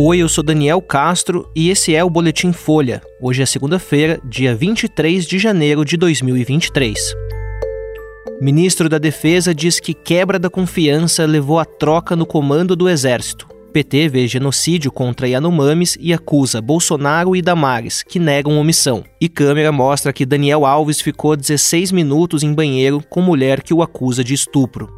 Oi, eu sou Daniel Castro e esse é o Boletim Folha. Hoje é segunda-feira, dia 23 de janeiro de 2023. Ministro da Defesa diz que quebra da confiança levou à troca no comando do Exército. PT vê genocídio contra Yanomamis e acusa Bolsonaro e Damares, que negam omissão. E câmera mostra que Daniel Alves ficou 16 minutos em banheiro com mulher que o acusa de estupro.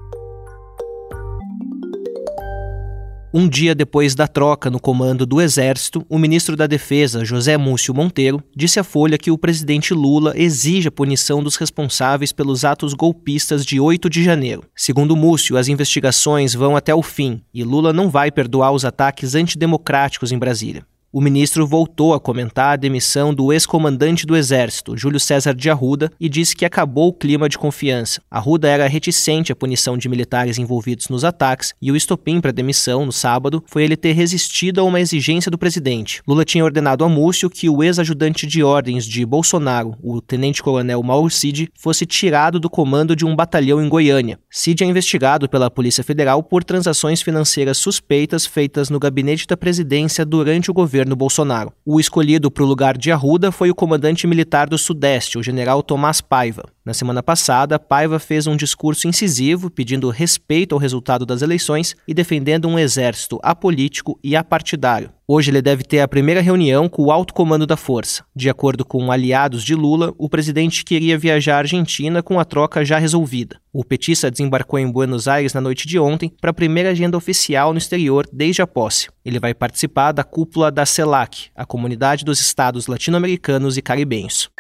Um dia depois da troca no comando do Exército, o ministro da Defesa, José Múcio Monteiro, disse à Folha que o presidente Lula exige a punição dos responsáveis pelos atos golpistas de 8 de janeiro. Segundo Múcio, as investigações vão até o fim e Lula não vai perdoar os ataques antidemocráticos em Brasília. O ministro voltou a comentar a demissão do ex-comandante do Exército, Júlio César de Arruda, e disse que acabou o clima de confiança. Arruda era reticente à punição de militares envolvidos nos ataques, e o estopim para a demissão, no sábado, foi ele ter resistido a uma exigência do presidente. Lula tinha ordenado a Múcio que o ex-ajudante de ordens de Bolsonaro, o tenente-coronel Mauro Cid, fosse tirado do comando de um batalhão em Goiânia. Cid é investigado pela Polícia Federal por transações financeiras suspeitas feitas no gabinete da presidência durante o governo governo Bolsonaro. O escolhido para o lugar de Arruda foi o comandante militar do Sudeste, o general Tomás Paiva. Na semana passada, Paiva fez um discurso incisivo pedindo respeito ao resultado das eleições e defendendo um exército apolítico e apartidário. Hoje ele deve ter a primeira reunião com o alto comando da força. De acordo com aliados de Lula, o presidente queria viajar à Argentina com a troca já resolvida. O petista desembarcou em Buenos Aires na noite de ontem para a primeira agenda oficial no exterior desde a posse. Ele vai participar da cúpula da CELAC, a Comunidade dos Estados Latino-Americanos e Caribenhos.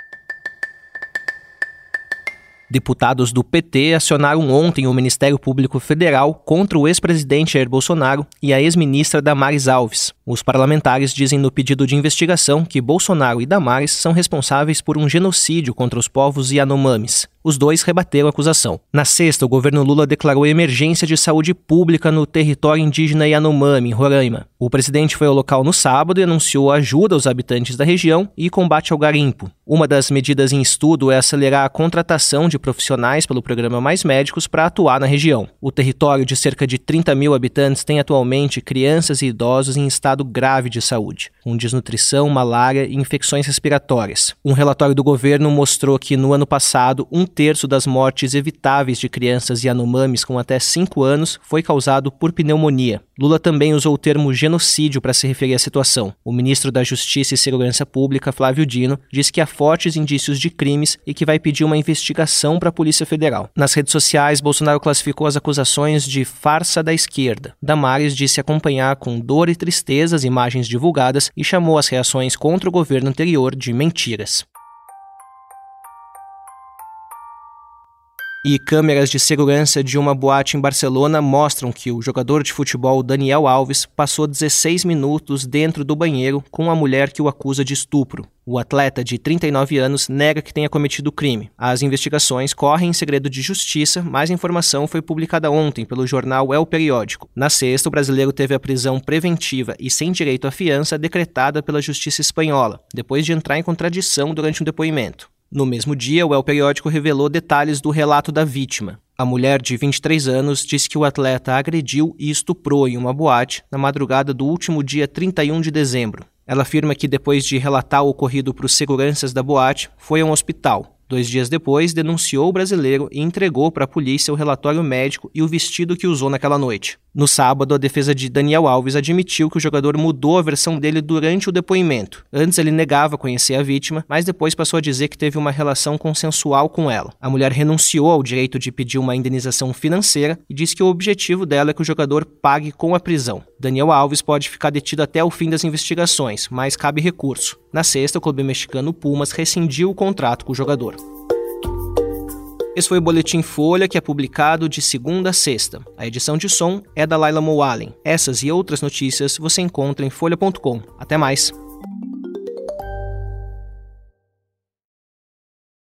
Deputados do PT acionaram ontem o Ministério Público Federal contra o ex-presidente Jair Bolsonaro e a ex-ministra Damares Alves. Os parlamentares dizem no pedido de investigação que Bolsonaro e Damares são responsáveis por um genocídio contra os povos Yanomamis. Os dois rebateram a acusação. Na sexta, o governo Lula declarou emergência de saúde pública no território indígena Yanomami, em Roraima. O presidente foi ao local no sábado e anunciou ajuda aos habitantes da região e combate ao garimpo. Uma das medidas em estudo é acelerar a contratação de profissionais pelo programa Mais Médicos para atuar na região. O território de cerca de 30 mil habitantes tem atualmente crianças e idosos em estado grave de saúde, com desnutrição, malária e infecções respiratórias. Um relatório do governo mostrou que no ano passado um terço das mortes evitáveis de crianças Yanomamis com até 5 anos foi causado por pneumonia. Lula também usou o termo genocídio para se referir à situação. O ministro da Justiça e Segurança Pública, Flávio Dino, disse que há fortes indícios de crimes e que vai pedir uma investigação para a Polícia Federal. Nas redes sociais, Bolsonaro classificou as acusações de farsa da esquerda. Damares disse acompanhar com dor e tristeza as imagens divulgadas e chamou as reações contra o governo anterior de mentiras. E câmeras de segurança de uma boate em Barcelona mostram que o jogador de futebol Daniel Alves passou 16 minutos dentro do banheiro com a mulher que o acusa de estupro. O atleta, de 39 anos, nega que tenha cometido o crime. As investigações correm em segredo de justiça, mas a informação foi publicada ontem pelo jornal El Periódico. Na sexta, o brasileiro teve a prisão preventiva e sem direito à fiança decretada pela justiça espanhola, depois de entrar em contradição durante um depoimento. No mesmo dia, o El Periódico revelou detalhes do relato da vítima. A mulher de 23 anos disse que o atleta agrediu e estuprou em uma boate na madrugada do último dia 31 de dezembro. Ela afirma que depois de relatar o ocorrido para os seguranças da boate, foi a um hospital. Dois dias depois, denunciou o brasileiro e entregou para a polícia o relatório médico e o vestido que usou naquela noite. No sábado, a defesa de Daniel Alves admitiu que o jogador mudou a versão dele durante o depoimento. Antes ele negava conhecer a vítima, mas depois passou a dizer que teve uma relação consensual com ela. A mulher renunciou ao direito de pedir uma indenização financeira e disse que o objetivo dela é que o jogador pague com a prisão. Daniel Alves pode ficar detido até o fim das investigações, mas cabe recurso. Na sexta, o clube mexicano Pumas rescindiu o contrato com o jogador. Esse foi o Boletim Folha, que é publicado de segunda a sexta. A edição de som é da Laila Moalen. Essas e outras notícias você encontra em folha.com. Até mais!